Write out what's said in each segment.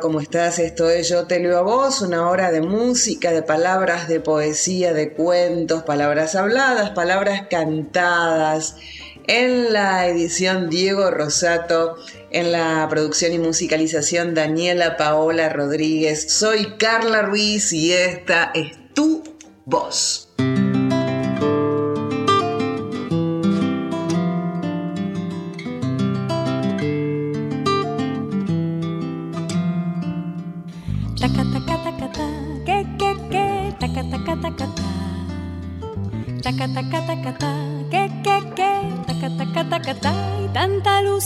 ¿Cómo estás? Esto es Yo te leo a vos, una hora de música, de palabras, de poesía, de cuentos, palabras habladas, palabras cantadas. En la edición Diego Rosato, en la producción y musicalización Daniela Paola Rodríguez. Soy Carla Ruiz y esta es tu voz.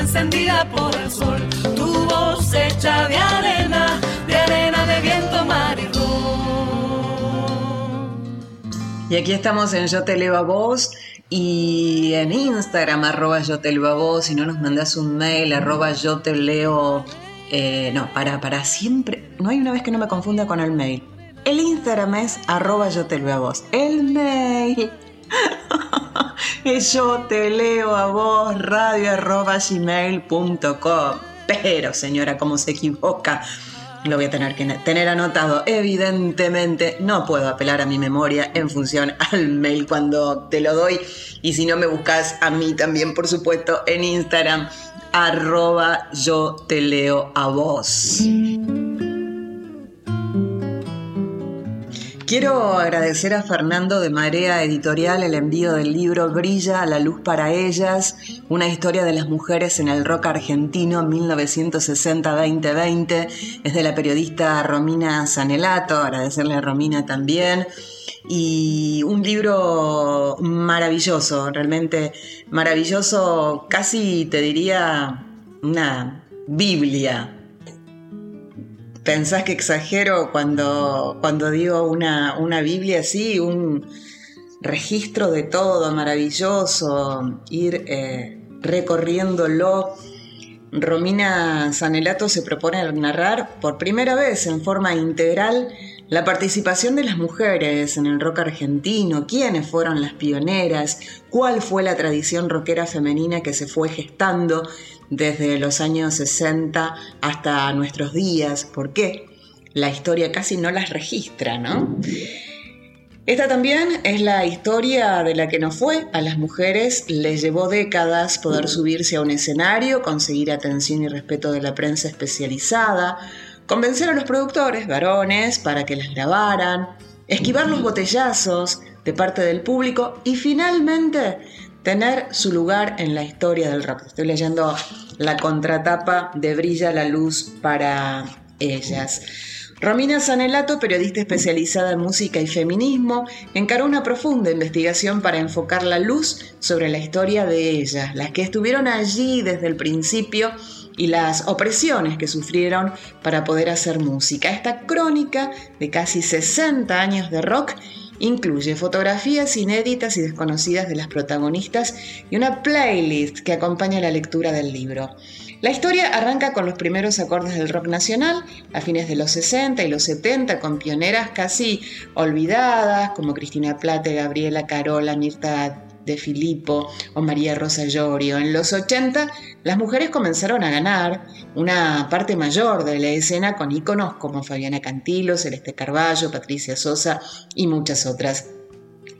encendida por el sol. Tu voz hecha de arena, de arena de viento, mar y ron. Y aquí estamos en Yo Te Leo a Vos y en Instagram, arroba Yo Te Leo a Vos. Si no nos mandas un mail, arroba Yo Te Leo. Eh, no, para, para siempre. No hay una vez que no me confunda con el mail. El Instagram es arroba Yo Te Leo a Vos. El mail. Yo Te Leo a Vos, radio arroba gmail.com. Pero, señora, ¿cómo se equivoca? Lo voy a tener que tener anotado. Evidentemente no puedo apelar a mi memoria en función al mail cuando te lo doy. Y si no me buscas a mí también, por supuesto, en Instagram, arroba yo te leo a vos. Quiero agradecer a Fernando de Marea Editorial el envío del libro Brilla la luz para ellas, una historia de las mujeres en el rock argentino 1960-2020. Es de la periodista Romina Sanelato, agradecerle a Romina también. Y un libro maravilloso, realmente maravilloso, casi te diría una Biblia ¿Pensás que exagero cuando, cuando digo una, una Biblia así, un registro de todo maravilloso, ir eh, recorriéndolo? Romina Sanelato se propone narrar por primera vez en forma integral la participación de las mujeres en el rock argentino, quiénes fueron las pioneras, cuál fue la tradición rockera femenina que se fue gestando desde los años 60 hasta nuestros días, por qué la historia casi no las registra, ¿no? Esta también es la historia de la que no fue. A las mujeres les llevó décadas poder subirse a un escenario, conseguir atención y respeto de la prensa especializada, convencer a los productores, varones, para que las grabaran, esquivar los botellazos de parte del público y finalmente tener su lugar en la historia del rock. Estoy leyendo la contratapa de Brilla la Luz para ellas. Romina Sanelato, periodista especializada en música y feminismo, encaró una profunda investigación para enfocar la luz sobre la historia de ellas, las que estuvieron allí desde el principio y las opresiones que sufrieron para poder hacer música. Esta crónica de casi 60 años de rock Incluye fotografías inéditas y desconocidas de las protagonistas y una playlist que acompaña la lectura del libro. La historia arranca con los primeros acordes del rock nacional a fines de los 60 y los 70 con pioneras casi olvidadas como Cristina Plate, Gabriela Carola, Mirta De Filippo o María Rosa Llorio. En los 80 las mujeres comenzaron a ganar una parte mayor de la escena con íconos como Fabiana Cantilo, Celeste Carballo, Patricia Sosa y muchas otras.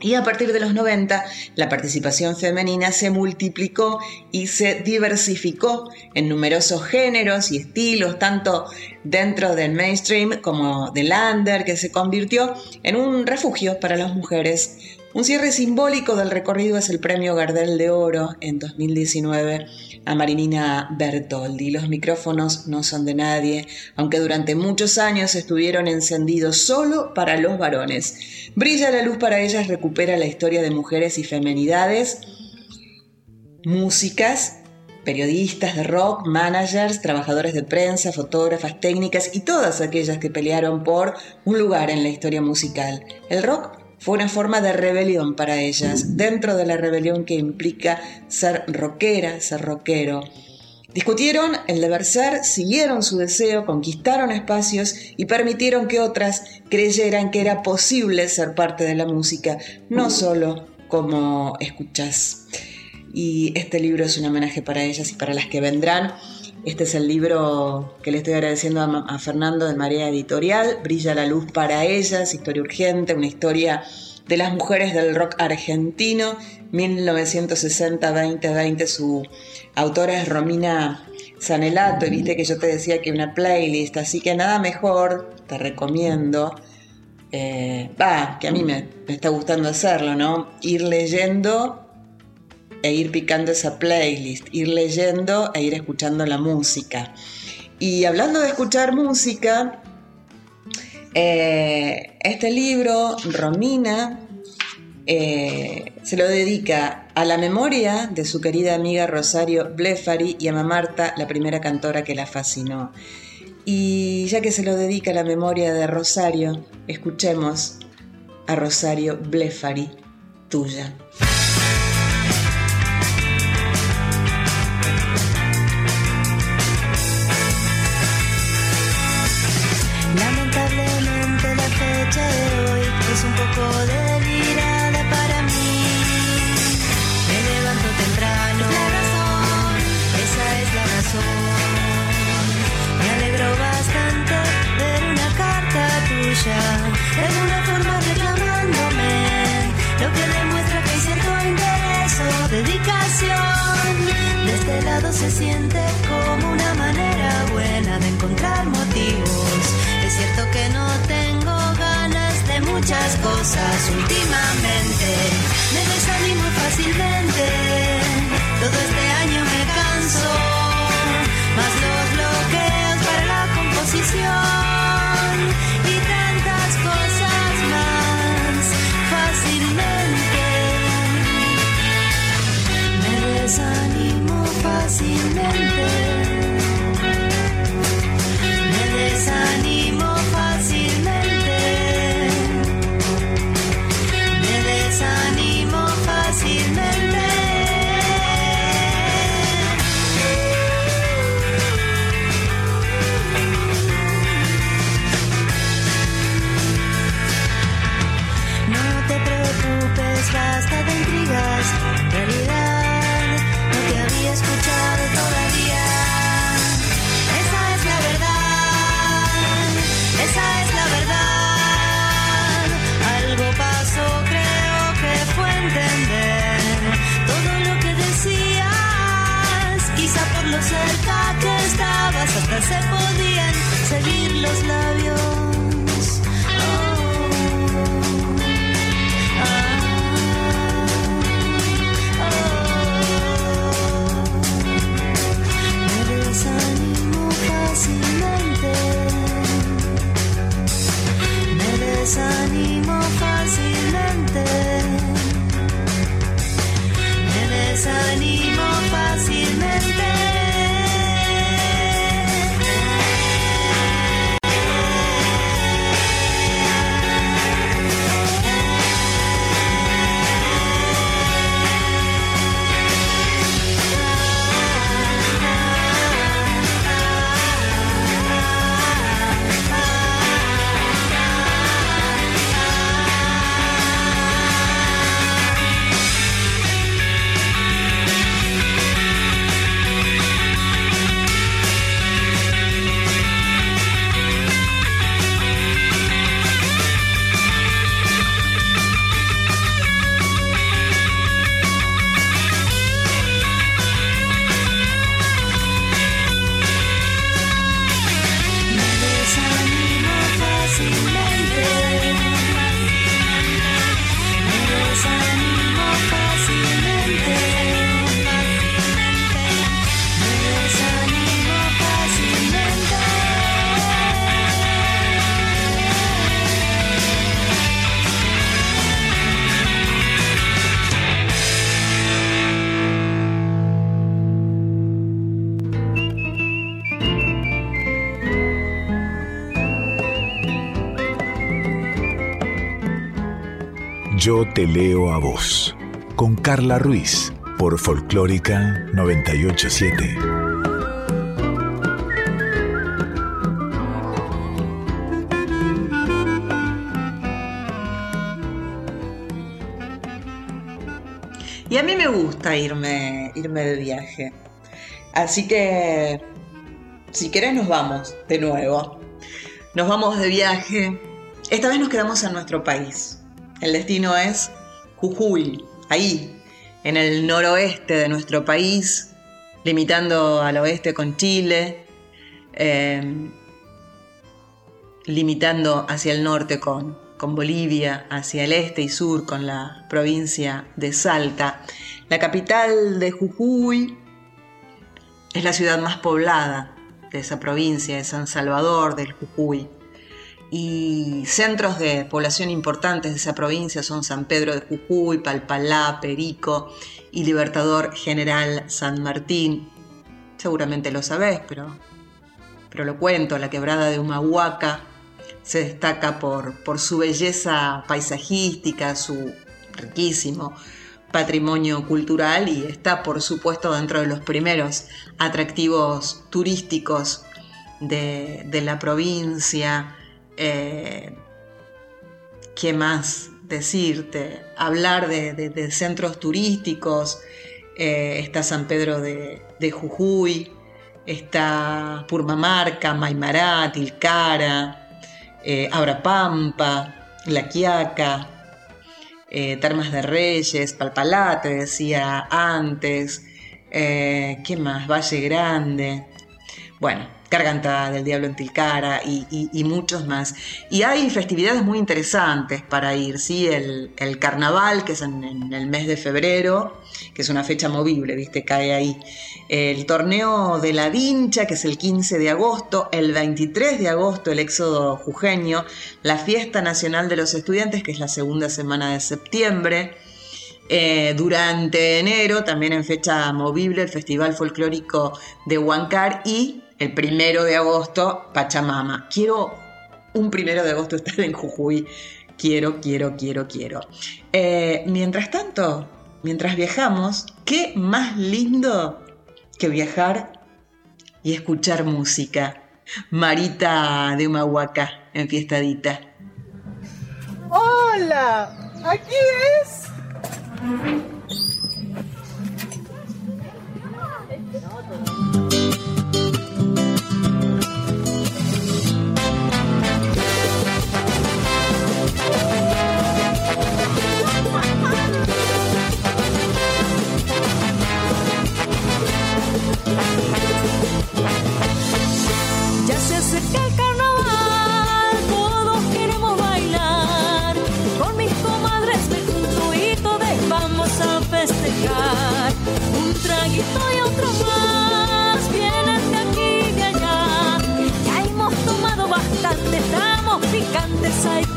Y a partir de los 90, la participación femenina se multiplicó y se diversificó en numerosos géneros y estilos, tanto dentro del mainstream como del under, que se convirtió en un refugio para las mujeres. Un cierre simbólico del recorrido es el Premio Gardel de Oro en 2019 a Marinina Bertoldi. Los micrófonos no son de nadie, aunque durante muchos años estuvieron encendidos solo para los varones. Brilla la luz para ellas, recupera la historia de mujeres y femenidades, músicas, periodistas de rock, managers, trabajadores de prensa, fotógrafas, técnicas y todas aquellas que pelearon por un lugar en la historia musical. El rock fue una forma de rebelión para ellas, dentro de la rebelión que implica ser rockera, ser rockero. Discutieron el deber ser, siguieron su deseo, conquistaron espacios y permitieron que otras creyeran que era posible ser parte de la música, no solo como escuchas. Y este libro es un homenaje para ellas y para las que vendrán. Este es el libro que le estoy agradeciendo a, Fernando de Marea Editorial, Brilla la luz para ellas, historia urgente, una historia de las mujeres del rock argentino, 1960-2020, su autora es Romina Sanelato, y viste que yo te decía que una playlist, así que nada mejor, te recomiendo, eh, va, que a mí me, me está gustando hacerlo, ¿no? Ir leyendo e ir picando esa playlist, ir leyendo e ir escuchando la música. Y hablando de escuchar música, eh, este libro, Romina, eh, se lo dedica a la memoria de su querida amiga Rosario Blefari y a Marta, la primera cantora que la fascinó. Y ya que se lo dedica a la memoria de Rosario, escuchemos a Rosario Blefari, tuya. Cosas últimamente. Me desanimo fácilmente. Todo este se podían seguir los labios. Yo te leo a vos. Con Carla Ruiz por Folclórica 987. Y a mí me gusta irme, irme de viaje. Así que, si querés, nos vamos de nuevo. Nos vamos de viaje. Esta vez nos quedamos en nuestro país. El destino es Jujuy, ahí, en el noroeste de nuestro país, limitando al oeste con Chile, em, limitando hacia el norte con, con Bolivia, hacia el este y sur con la provincia de Salta. La capital de Jujuy es la ciudad más poblada de esa provincia, de San Salvador del Jujuy y centros de población importantes de esa provincia son San Pedro de Jujuy, Palpalá, Perico y Libertador General San Martín. Seguramente lo sabés, pero, pero lo cuento, la quebrada de Humahuaca se destaca por, por su belleza paisajística, su riquísimo patrimonio cultural y está por supuesto dentro de los primeros atractivos turísticos de, de la provincia eh, ¿Qué más decirte? Hablar de, centros turísticos. Eh, está San Pedro de, Jujuy, está Purmamarca, Maimará, Tilcara, eh, Abrapampa, La Quiaca, eh, Termas de Reyes, Palpalá, te decía antes. ¿Qué más? Valle Grande. Bueno, Garganta del Diablo en Tilcara y, muchos más. Y hay festividades muy interesantes para ir, ¿sí? El, carnaval, que es en, el mes de febrero, que es una fecha movible, ¿viste? Cae ahí. El torneo de la Vincha, que es el 15 de agosto. El 23 de agosto, el éxodo jujeño. La Fiesta Nacional de los Estudiantes, que es la segunda semana de septiembre. Eh, durante enero, también en fecha movible, el Festival Folclórico de Huancar y el primero de agosto, Pachamama. Quiero un primero de agosto estar en Jujuy. Quiero, quiero, quiero, quiero. Eh, mientras tanto, mientras viajamos, ¿qué más lindo que viajar y escuchar música? Marita de Humahuaca, en fiestadita. ¡Hola! ¿Aquí es?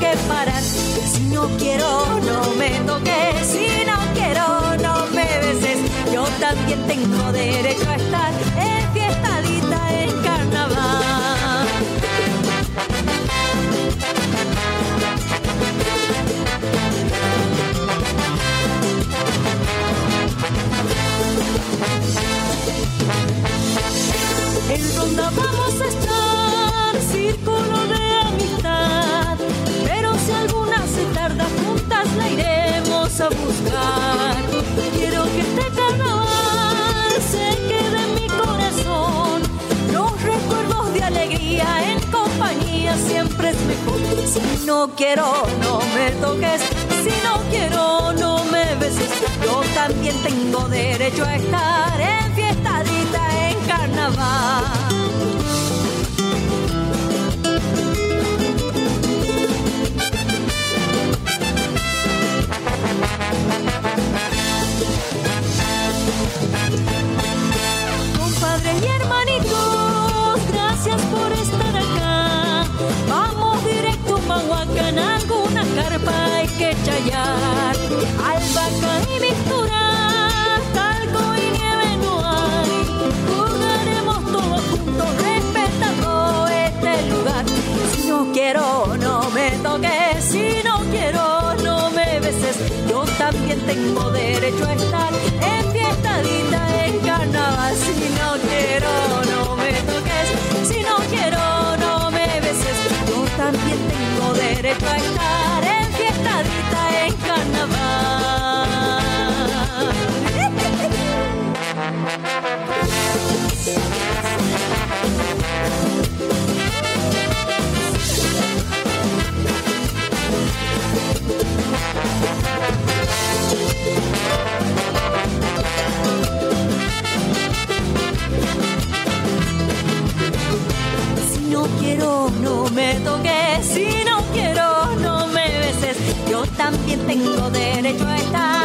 Si no quiero, no me toques, si no quiero, no me beses. Yo también tengo derecho a estar en fiestadita en carnaval. En ronda vamos a estar, a buscar. Quiero que este carnaval se quede en mi corazón. Los recuerdos de alegría en compañía siempre es mejor. Si no quiero, no me toques. Si no quiero, no me beses. Yo también tengo derecho a estar en fiestadita en carnaval. Y hermanitos, gracias por estar acá. Vamos directo a Mahuacán, alguna carpa hay que chayar. Albahaca y mixtura, talco y nieve no hay. Jugaremos todos juntos respetando este lugar. Si no quiero, no me toques. Si no quiero, no me beses. tengo derecho a estar en Si no quiero, no me toques. Si no quiero, no me beses. Yo también tengo derecho a estar quiero, no me toques. Si no quiero, no me beses. Yo también tengo derecho a estar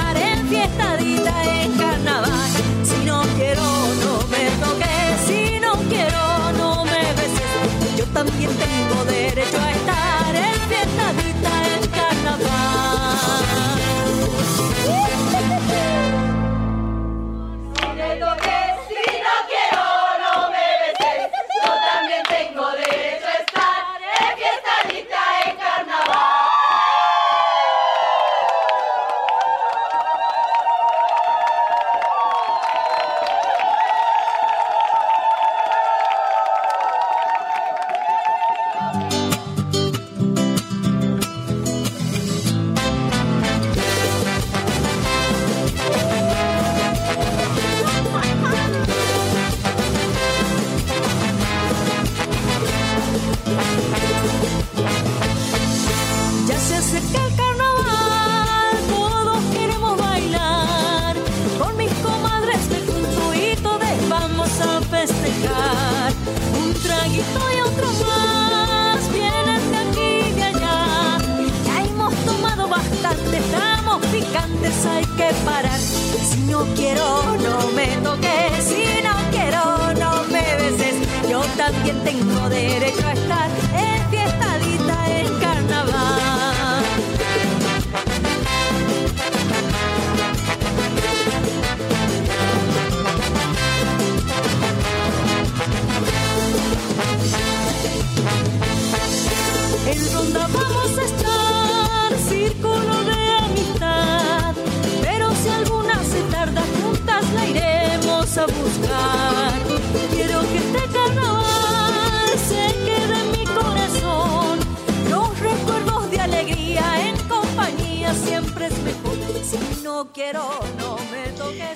Si no quiero, no me toques. Si no quiero, no me beses. Yo también tengo derecho a estar en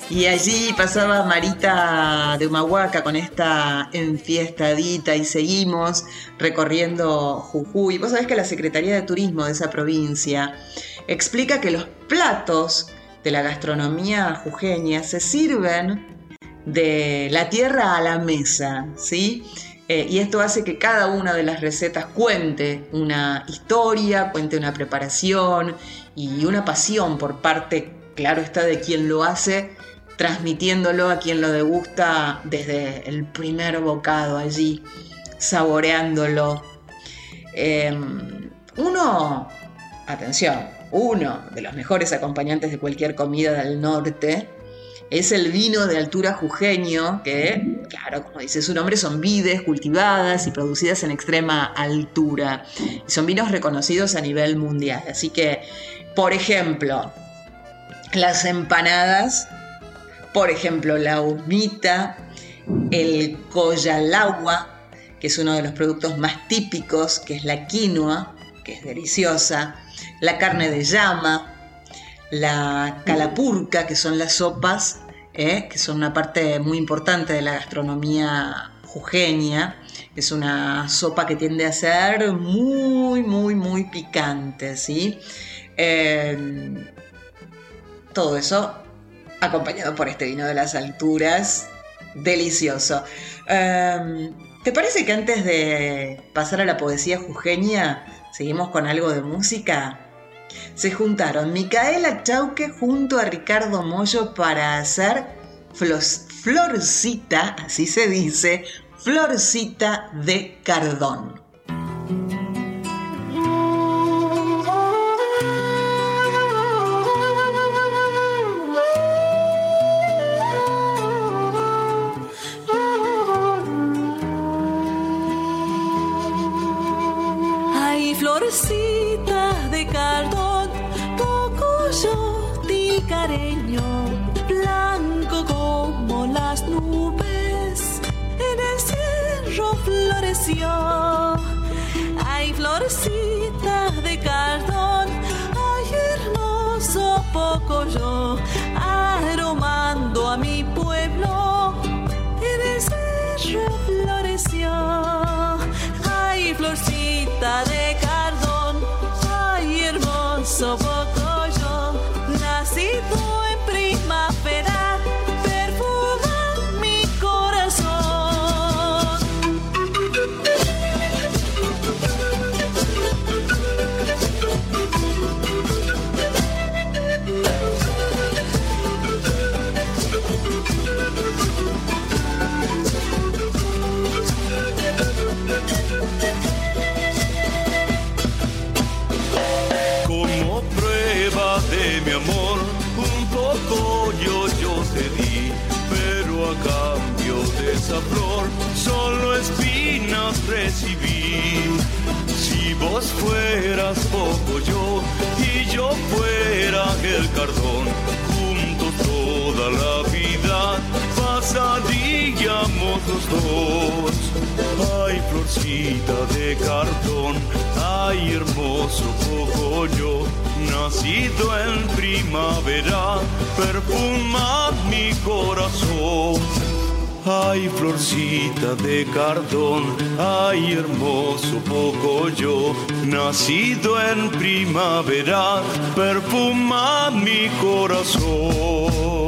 Y allí pasaba Marita de Humahuaca con esta enfiestadita y seguimos recorriendo Jujuy. Vos sabés que la Secretaría de Turismo de esa provincia explica que los platos de la gastronomía jujeña se sirven de la tierra a la mesa, ¿sí? Eh, y esto hace que cada una de las recetas cuente una historia, cuente una preparación y una pasión por parte, claro está, de quien lo hace, transmitiéndolo a quien lo degusta desde el primer bocado allí, saboreándolo. Eh, uno, atención, uno de los mejores acompañantes de cualquier comida del norte es el vino de altura jujeño, que, claro, como dice su nombre, son vides cultivadas y producidas en extrema altura. Y son vinos reconocidos a nivel mundial. Así que, por ejemplo, las empanadas, por ejemplo, la humita, el collalagua, que es uno de los productos más típicos, que es la quinoa, que es deliciosa, la carne de llama, la calapurca, que son las sopas, ¿eh? que son una parte muy importante de la gastronomía jujeña. Es una sopa que tiende a ser muy, muy, muy picante, ¿sí? Eh, todo eso acompañado por este vino de las alturas, delicioso. Eh, ¿Te parece que antes de pasar a la poesía jujeña, seguimos con algo de música? se juntaron Micaela Chauque junto a Ricardo Mollo para hacer Florcita, así se dice, Florcita de Cardón. Floreció. Hay florecitas de cardón, ay hermoso poco yo, recibí. Si vos fueras poco yo y yo fuera el cardón, juntos toda la vida pasaríamos los dos. Ay, florcita de cartón, ay, hermoso poco yo, nacido en primavera, perfuma mi corazón. Ay, florcita de cartón, ay, hermoso yo, nacido en primavera, perfuma mi corazón.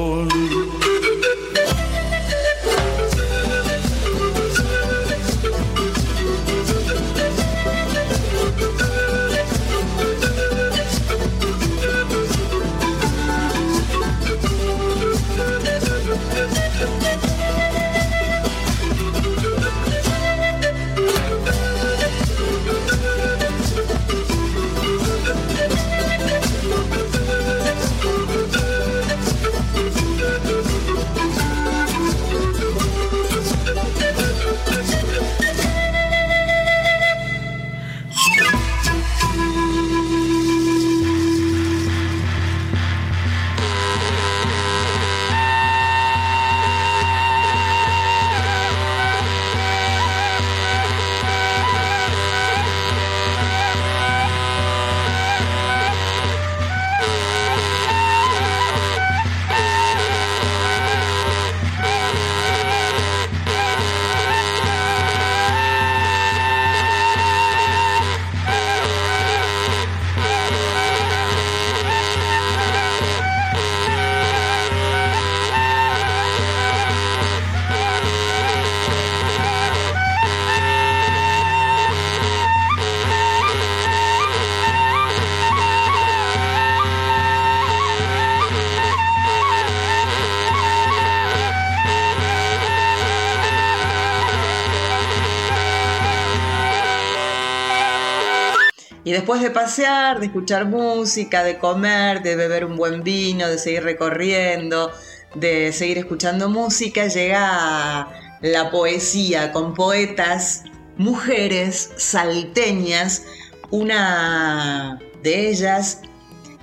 Después de pasear, de escuchar música, de comer, de beber un buen vino, de seguir recorriendo, de seguir escuchando música, llega la poesía con poetas, mujeres salteñas. Una de ellas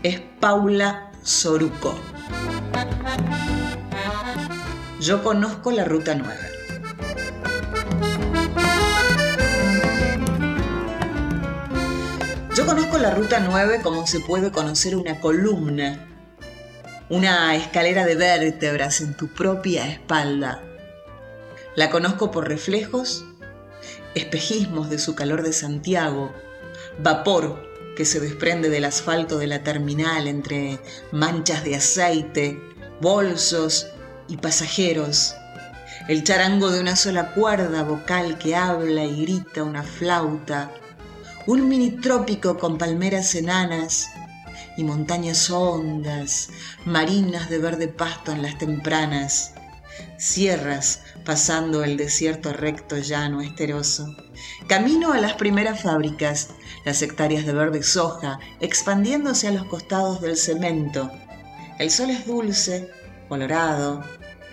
es Paula Soruco. Yo conozco la Ruta 9. Yo conozco la Ruta 9 como se puede conocer una columna, una escalera de vértebras en tu propia espalda. La conozco por reflejos, espejismos de su calor de Santiago, vapor que se desprende del asfalto de la terminal entre manchas de aceite, bolsos y pasajeros. El charango de una sola cuerda vocal que habla y grita una flauta. Un mini trópico con palmeras enanas y montañas hondas, marinas de verde pasto en las tempranas. Sierras pasando el desierto recto llano esteroso. Camino a las primeras fábricas, las hectáreas de verde soja expandiéndose a los costados del cemento. El sol es dulce, colorado,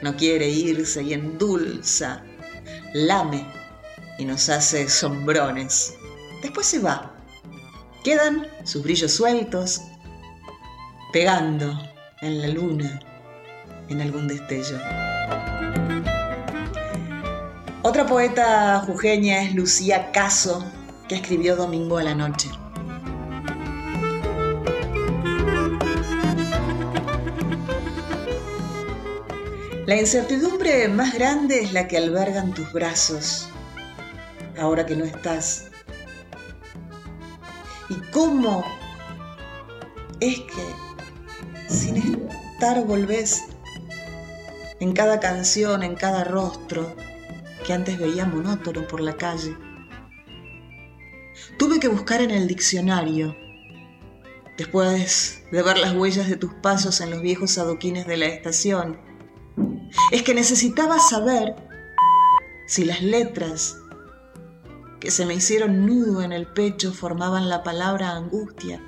no quiere irse y endulza, lame y nos hace sombrones. Después se va. Quedan sus brillos sueltos, pegando en la luna, en algún destello. Otra poeta jujeña es Lucía Caso, que escribió Domingo a la noche. La incertidumbre más grande es la que albergan tus brazos, ahora que no estás. ¿Y cómo es que sin estar volvés en cada canción, en cada rostro que antes veía monótono por la calle? Tuve que buscar en el diccionario, después de ver las huellas de tus pasos en los viejos adoquines de la estación, es que necesitaba saber si las letras que se me hicieron nudo en el pecho formaban la palabra angustia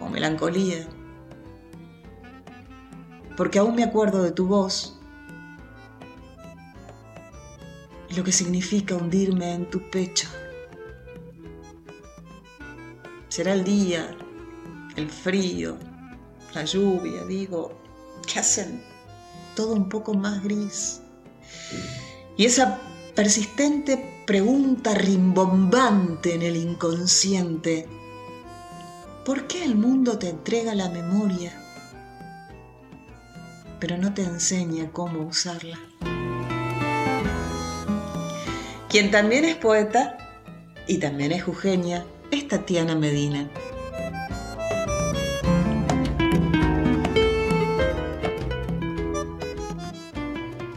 o melancolía. Porque aún me acuerdo de tu voz y lo que significa hundirme en tu pecho. Será el día, el frío, la lluvia, digo, que hacen todo un poco más gris. Y esa persistente pregunta rimbombante en el inconsciente, ¿por qué el mundo te entrega la memoria, pero no te enseña cómo usarla? Quien también es poeta y también es jujeña es Tatiana Medina.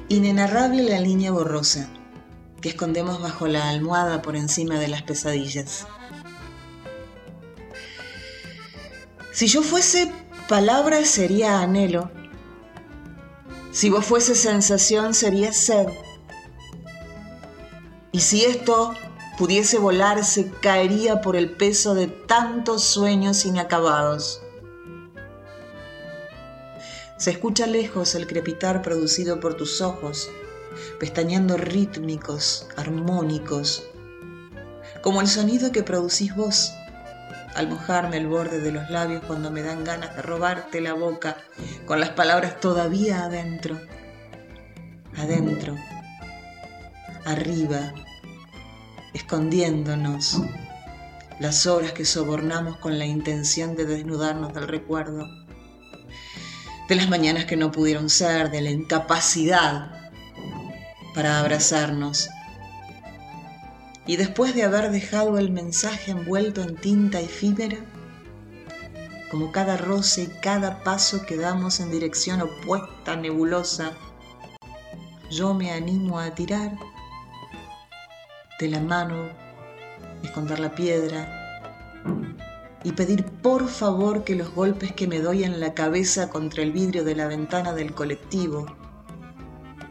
Inenarrable la línea borrosa que escondemos bajo la almohada por encima de las pesadillas. Si yo fuese palabra sería anhelo. Si vos fuese sensación sería sed. Y si esto pudiese volarse caería por el peso de tantos sueños inacabados. Se escucha lejos el crepitar producido por tus ojos, pestañeando rítmicos, armónicos, como el sonido que producís vos al mojarme el borde de los labios cuando me dan ganas de robarte la boca con las palabras todavía adentro, adentro, arriba, escondiéndonos las horas que sobornamos con la intención de desnudarnos del recuerdo de las mañanas que no pudieron ser, de la incapacidad para abrazarnos. Y después de haber dejado el mensaje envuelto en tinta efímera, como cada roce y cada paso que damos en dirección opuesta, nebulosa, yo me animo a tirar de la mano, esconder la piedra, y pedir por favor que los golpes que me doy en la cabeza contra el vidrio de la ventana del colectivo,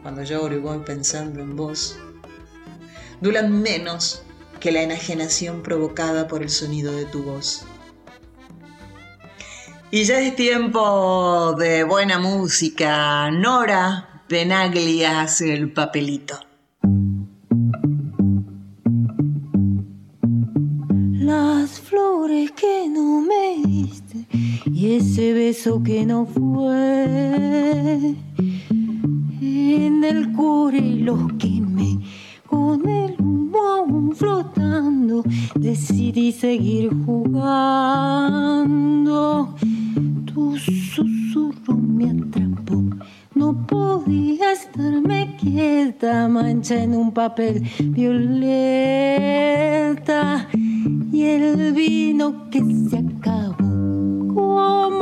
cuando lloro y voy pensando en vos, duran menos que la enajenación provocada por el sonido de tu voz. Y ya es tiempo de buena música. Nora Benaglia hace el papelito. que no me diste y ese beso que no fue. En el y los quemé con el humo flotando. Decidí seguir jugando. Tu susurro me atrapó. No podía estarme quieta, mancha en un papel violeta y el vino que se acabó.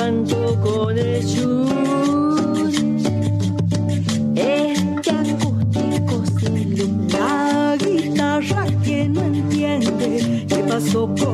Canto con el yuri. Este acústico sin la guitarra que no entiende qué pasó con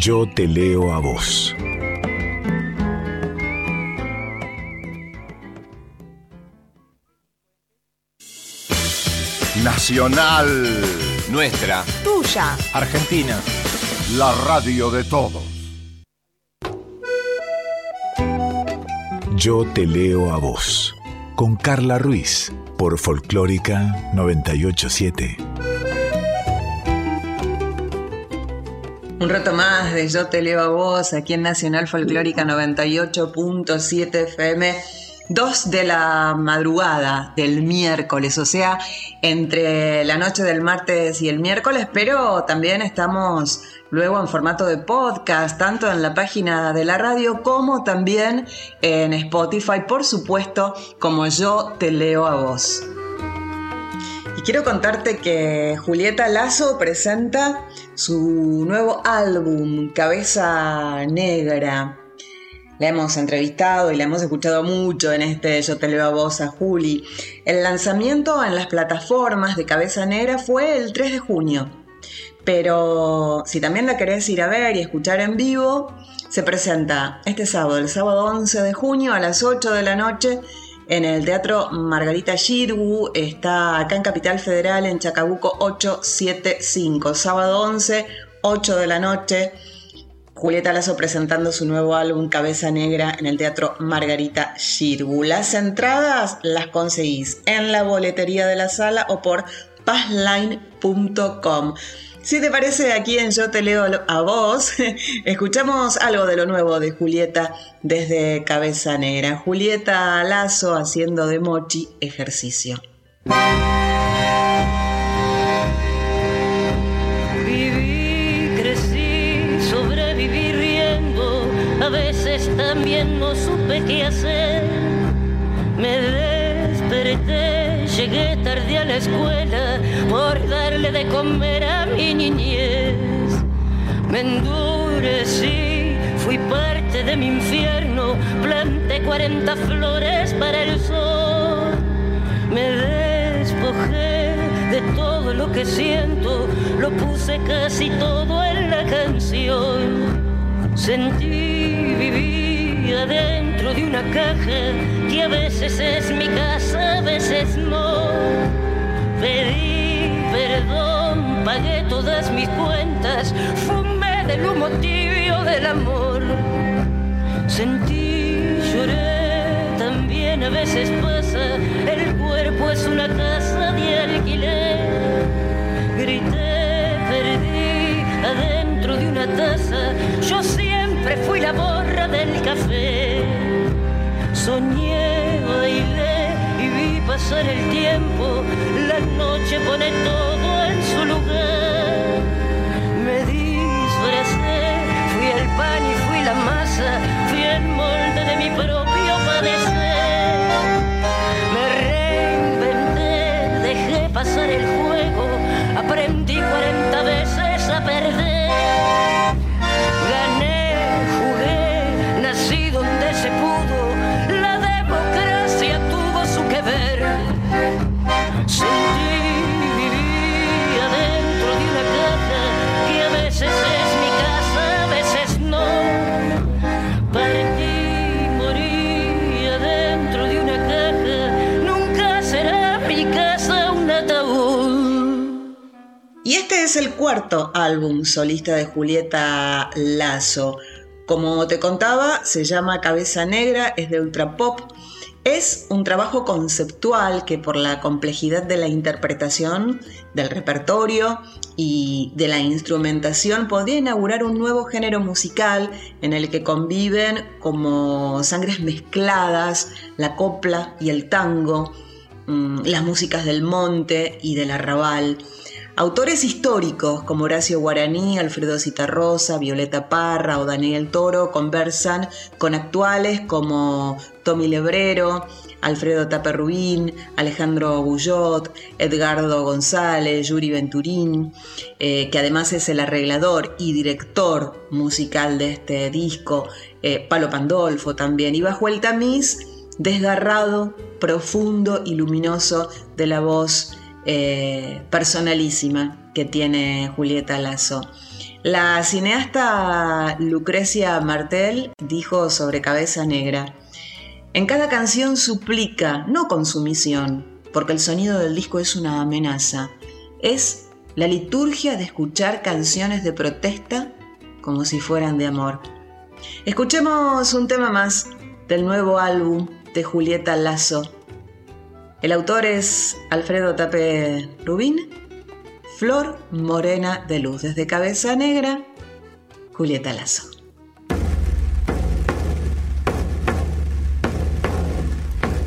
Yo te leo a vos. Nacional, Nuestra. Tuya. Argentina. la radio de todos. Yo te leo a vos. Con Carla Ruiz. Por Folclórica 987. Un rato más de Yo te leo a vos aquí en Nacional Folclórica 98.7 FM. Dos de la madrugada del miércoles, o sea, entre la noche del martes y el miércoles, pero también estamos luego en formato de podcast, tanto en la página de la radio como también en Spotify, por supuesto, como yo te leo a vos. Y quiero contarte que Julieta Lazo presenta su nuevo álbum, Cabeza Negra. La hemos entrevistado y la hemos escuchado mucho en este Yo te leo a vos a Juli. El lanzamiento en las plataformas de Cabeza Negra fue el 3 de junio. Pero si también la querés ir a ver y escuchar en vivo, se presenta este sábado, el sábado 11 de junio a las 8 de la noche en el Teatro Margarita Girgu. Está acá en Capital Federal, en Chacabuco 875. Sábado 11, 8 de la noche. Julieta Lazo presentando su nuevo álbum Cabeza Negra en el Teatro Margarita Girgu. Las entradas las conseguís en la boletería de la sala o por passline.com. Si te parece, aquí en Yo Te Leo a vos, escuchamos algo de lo nuevo de Julieta desde Cabeza Negra. Julieta Lazo haciendo de mochi ejercicio. Viví, crecí, sobreviví riendo veces también no supe qué hacer. Me desperté, llegué tarde a la escuela darle de comer a mi niñez. Me endurecí, fui parte de mi infierno, planté 40 flores para el sol. Me despojé de todo lo que siento, lo puse casi todo en la canción. Sentí, viví adentro de una caja que a veces es mi casa, a veces no. Pedí perdón, pagué todas mis cuentas, fumé del humo tibio del amor. Sentí, lloré, también a veces pasa, el cuerpo es una casa de alquiler. Grité, perdí adentro de una taza, yo siempre fui la borra del café. Soñé, pasar el tiempo, la noche pone todo en su lugar. Es el cuarto álbum solista de Julieta Lazo. Como te contaba, se llama Cabeza Negra, es de ultra pop. Es un trabajo conceptual que por la complejidad de la interpretación, del repertorio y de la instrumentación podría inaugurar un nuevo género musical en el que conviven como sangres mezcladas la copla y el tango, mm, las músicas del monte y del arrabal. Autores históricos como Horacio Guaraní, Alfredo Citarrosa, Violeta Parra o Daniel Toro conversan con actuales como Tommy Lebrero, Alfredo Tape Rubín, Alejandro Bullot, Edgardo González, Yuri Venturín, eh, que además es el arreglador y director musical de este disco, eh, Palo Pandolfo también, y bajo el tamiz desgarrado, profundo y luminoso de la voz eh, personalísima que tiene Julieta Lazo. La cineasta Lucrecia Martel dijo sobre Cabeza Negra, en cada canción suplica, no con sumisión, porque el sonido del disco es una amenaza, es la liturgia de escuchar canciones de protesta como si fueran de amor. Escuchemos un tema más del nuevo álbum de Julieta Lazo. El autor es Alfredo Tape Rubín, Flor Morena de Luz, desde Cabeza Negra, Julieta Lazo.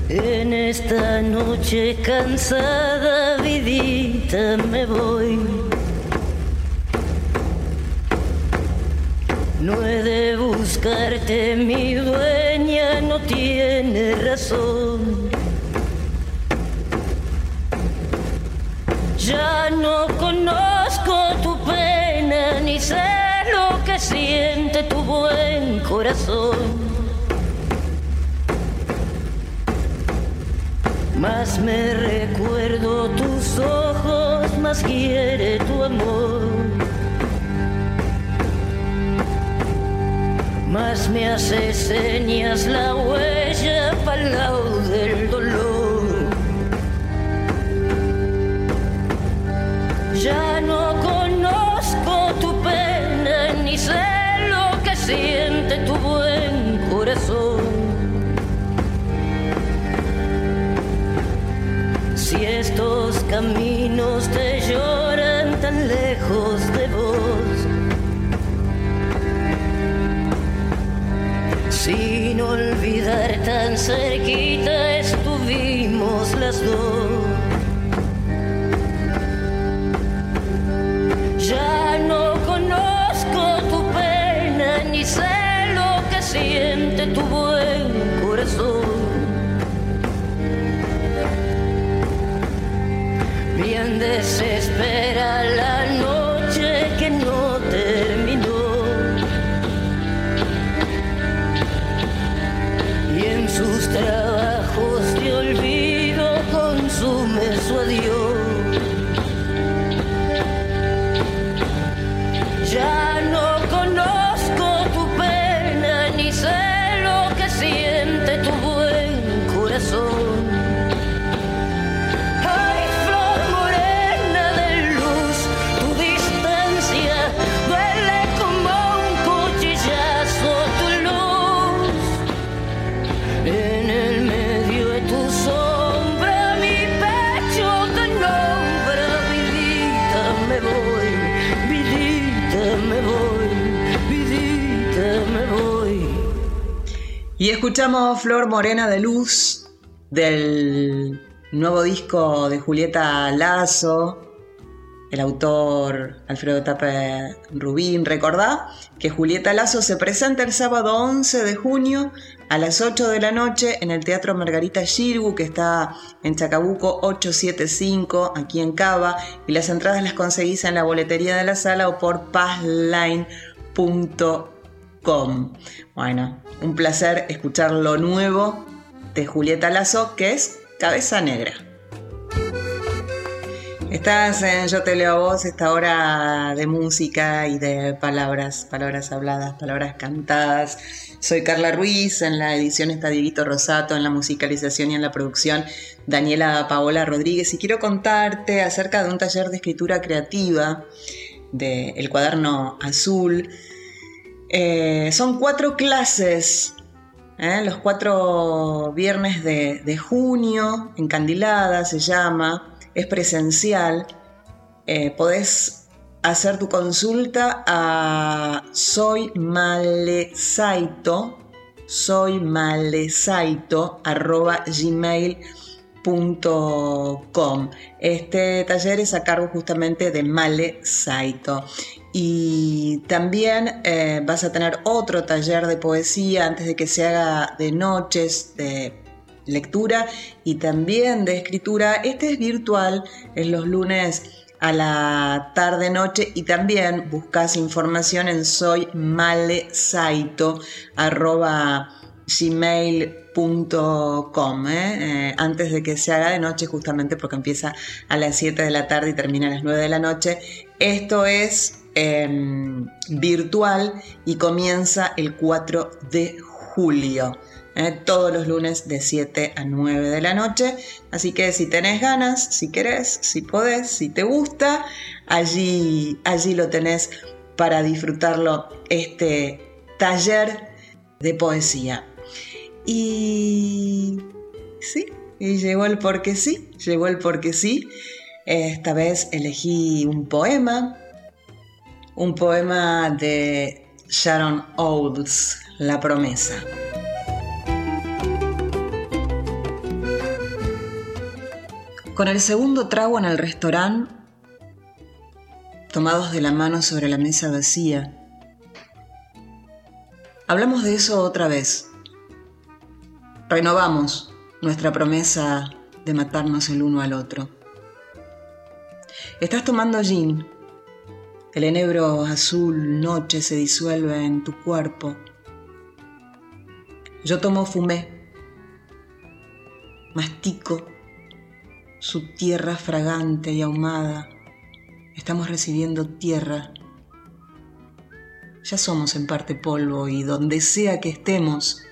En esta noche cansada, vidita, me voy. No he de buscarte, mi dueña no tiene razón. Ya no conozco tu pena, ni sé lo que siente tu buen corazón. Más me recuerdo tus ojos, más quiere tu amor. Más me hace señas la huella lado del dolor. Ya no conozco tu pena, ni sé lo que siente tu buen corazón. Si estos caminos te lloran tan lejos de vos, sin olvidar tan cerquita estuvimos las dos. Tu buen corazón. Bien desespera la noche escuchamos Flor Morena de Luz del nuevo disco de Julieta Lazo, el autor Alfredo Tape Rubín. Recordá que Julieta Lazo se presenta el sábado 11 de junio a las 8 de la noche en el Teatro Margarita Girgu, que está en Chacabuco 875, aquí en Cava. Y las entradas las conseguís en la boletería de la sala o por Bueno, un placer escuchar lo nuevo de Julieta Lazo, que es Cabeza Negra. Estás en Yo te leo a vos, esta hora de música y de palabras, palabras habladas, palabras cantadas. Soy Carla Ruiz, en la edición está Dieguito Rosato, en la musicalización y en la producción Daniela Paola Rodríguez. Y quiero contarte acerca de un taller de escritura creativa de El Cuaderno Azul. Eh, son cuatro clases ¿eh? los cuatro viernes de, junio, encandilada se llama, es presencial. Eh, podés hacer tu consulta a Soy Malesaito, soy malesaito, arroba. Este taller es a cargo justamente de Male Saito. Y también eh, vas a tener otro taller de poesía antes de que se haga de noches, de lectura y también de escritura. Este es virtual, es los lunes a la tarde noche y también buscas información en soymalesaito arroba gmail.com ¿eh? eh, antes de que se haga de noche justamente porque empieza a las 7 de la tarde y termina a las 9 de la noche esto es eh, virtual y comienza el 4 de julio ¿eh? todos los lunes de 7 a 9 de la noche. Así que si tenés ganas, si querés, si podés, si te gusta, allí, allí lo tenés para disfrutarlo, este taller de poesía. Y sí, y llegó el porque sí, llegó el porque sí. Esta vez elegí un poema, un poema de Sharon Olds, La promesa. Con el segundo trago en el restaurante, tomados de la mano sobre la mesa vacía, hablamos de eso otra vez. Renovamos nuestra promesa de matarnos el uno al otro. Estás tomando gin. El enebro azul noche se disuelve en tu cuerpo. Yo tomo fumé. Mastico su tierra fragante y ahumada. Estamos recibiendo tierra. Ya somos en parte polvo y donde sea que estemos,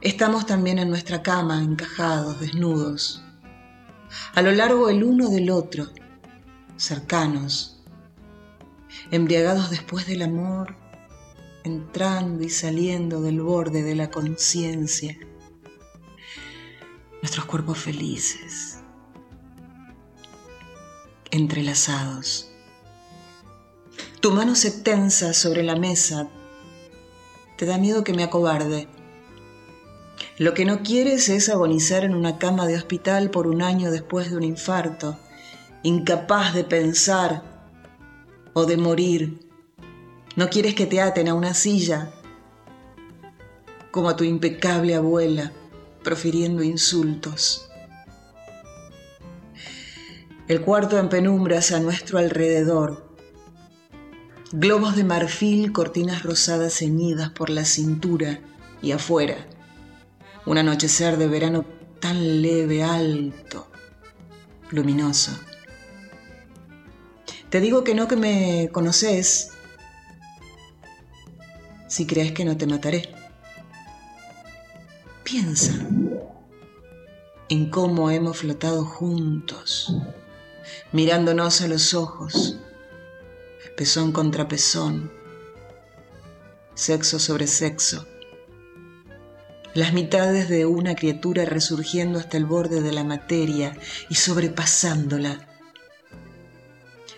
estamos también en nuestra cama, encajados, desnudos, a lo largo el uno del otro, cercanos, embriagados después del amor, entrando y saliendo del borde de la conciencia nuestros cuerpos felices, entrelazados. Tu mano se tensa sobre la mesa, te da miedo que me acobarde. Lo que no quieres es agonizar en una cama de hospital por un año después de un infarto, incapaz de pensar o de morir. No quieres que te aten a una silla. como a tu impecable abuela, profiriendo insultos. El cuarto en penumbras a nuestro alrededor. Globos de marfil, cortinas rosadas ceñidas por la cintura y afuera. Un anochecer de verano tan leve, alto, luminoso. Te digo que no que me conoces si crees que no te mataré. Piensa en cómo hemos flotado juntos, mirándonos a los ojos, pezón contra pezón, sexo sobre sexo, las mitades de una criatura resurgiendo hasta el borde de la materia y sobrepasándola.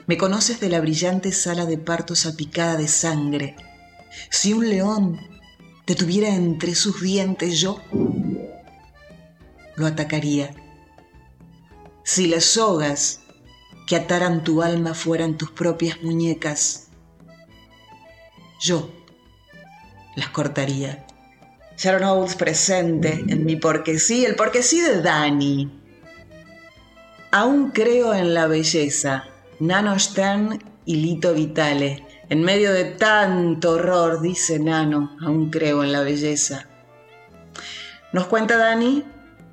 Me conoces de la brillante sala de parto salpicada de sangre. Si un león te tuviera entre sus dientes, yo lo atacaría. Si las sogas que ataran tu alma fueran tus propias muñecas, yo las cortaría. Sharon Owens presente en mi porque sí, el porque sí de Dani. Aún creo en la belleza. Nano Stern y Lito Vitale. En medio de tanto horror, dice Nano, aún creo en la belleza. Nos cuenta Dani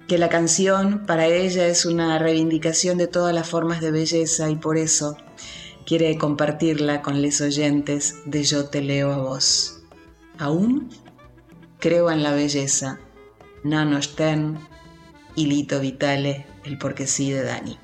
que la canción para ella es una reivindicación de todas las formas de belleza y por eso quiere compartirla con los oyentes de Yo te leo a vos. Aún creo en la belleza. Nano Stern y Lito Vitale, el porque sí de Dani.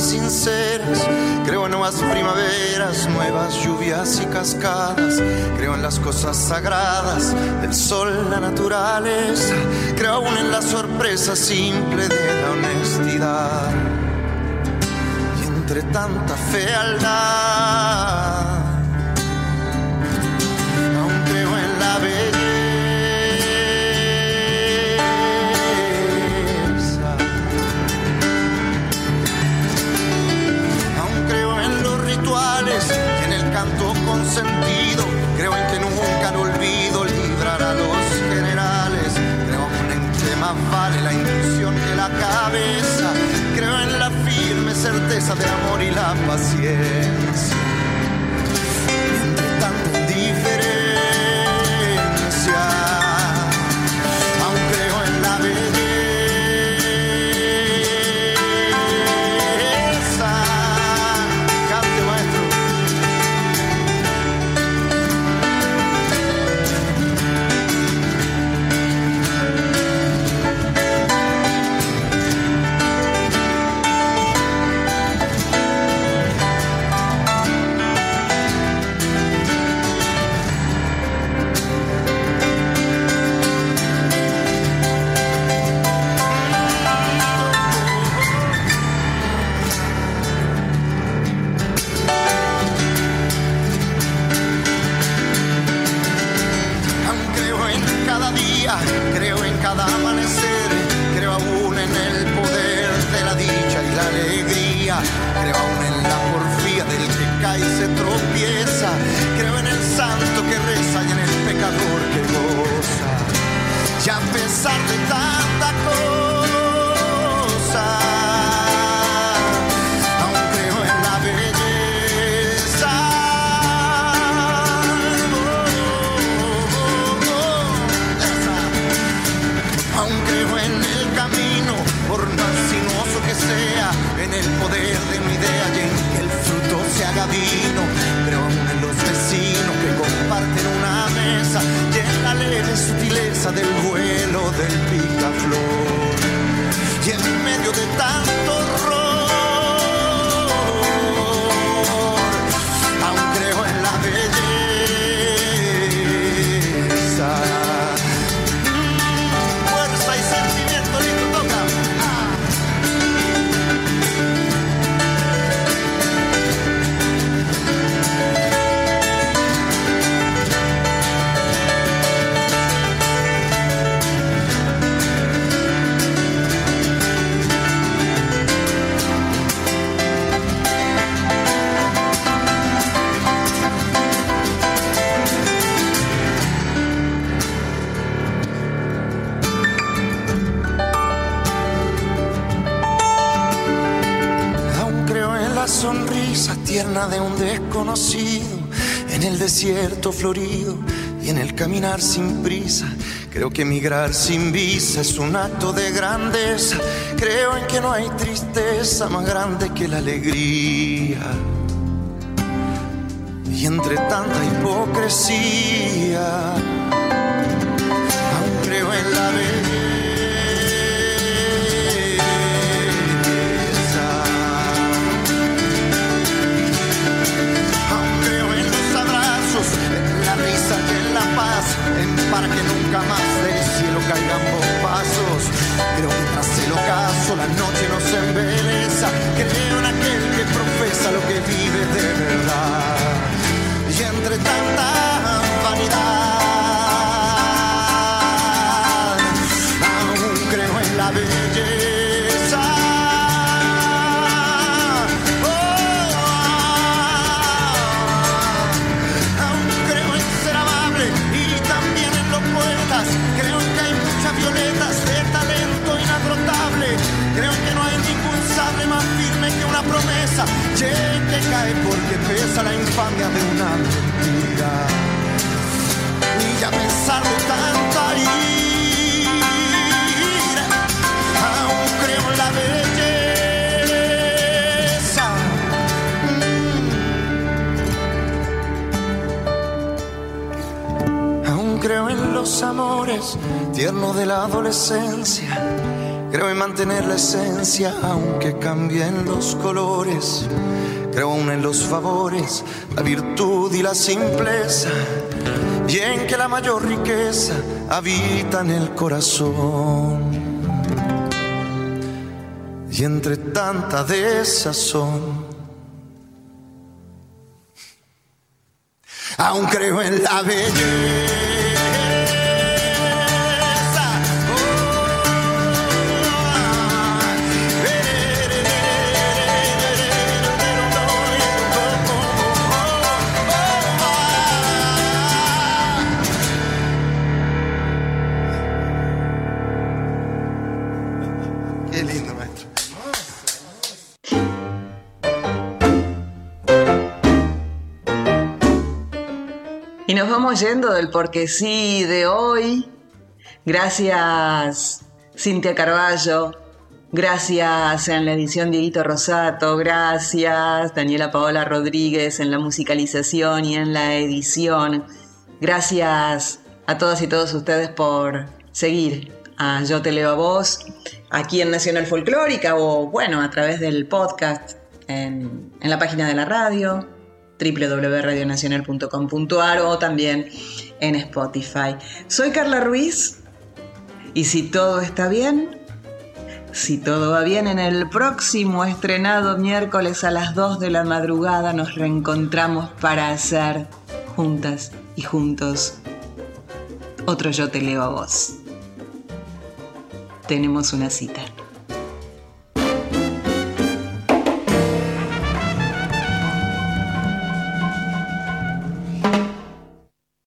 Sinceras. Creo en nuevas primaveras, nuevas lluvias y cascadas. Creo en las cosas sagradas del sol, la naturaleza. Creo aún en la sorpresa simple de la honestidad. Y entre tanta fealdad. Cabeza. Creo en la firme certeza del amor y la paciencia. Desierto florido y en el caminar sin prisa. Creo que emigrar sin visa es un acto de grandeza. Creo en que no hay tristeza más grande que la alegría. Y entre tanta hipocresía, aún creo en la belleza. En para que nunca más del cielo caigan pasos. Creo que tras el ocaso la noche nos embeleza. Creo en aquel que profesa lo que vive de verdad. Y entre tanta que cae porque pesa la infamia de una mentira. Y a pesar de tanta ira, aún creo en la belleza. Aún creo en los amores tiernos de la adolescencia. Creo en mantener la esencia aunque cambien los colores. Creo aún en los favores, la virtud y la simpleza. Y en que la mayor riqueza habita en el corazón. Y entre tanta desazón. Aún creo en la belleza. Y nos vamos yendo del porque sí de hoy. Gracias Cintia Carballo. Gracias en la edición Dieguito Rosato. Gracias Daniela Paola Rodríguez en la musicalización y en la edición. Gracias a todas y todos ustedes por seguir a Yo Te Leo a Vos aquí en Nacional Folclórica o bueno, a través del podcast en, en la página de la radio www.radionacional.com.ar o también en Spotify. Soy Carla Ruiz y si todo está bien, si todo va bien, en el próximo estrenado miércoles a las 2 de la madrugada nos reencontramos para hacer juntas y juntos otro Yo Te Leo a Vos. Tenemos una cita.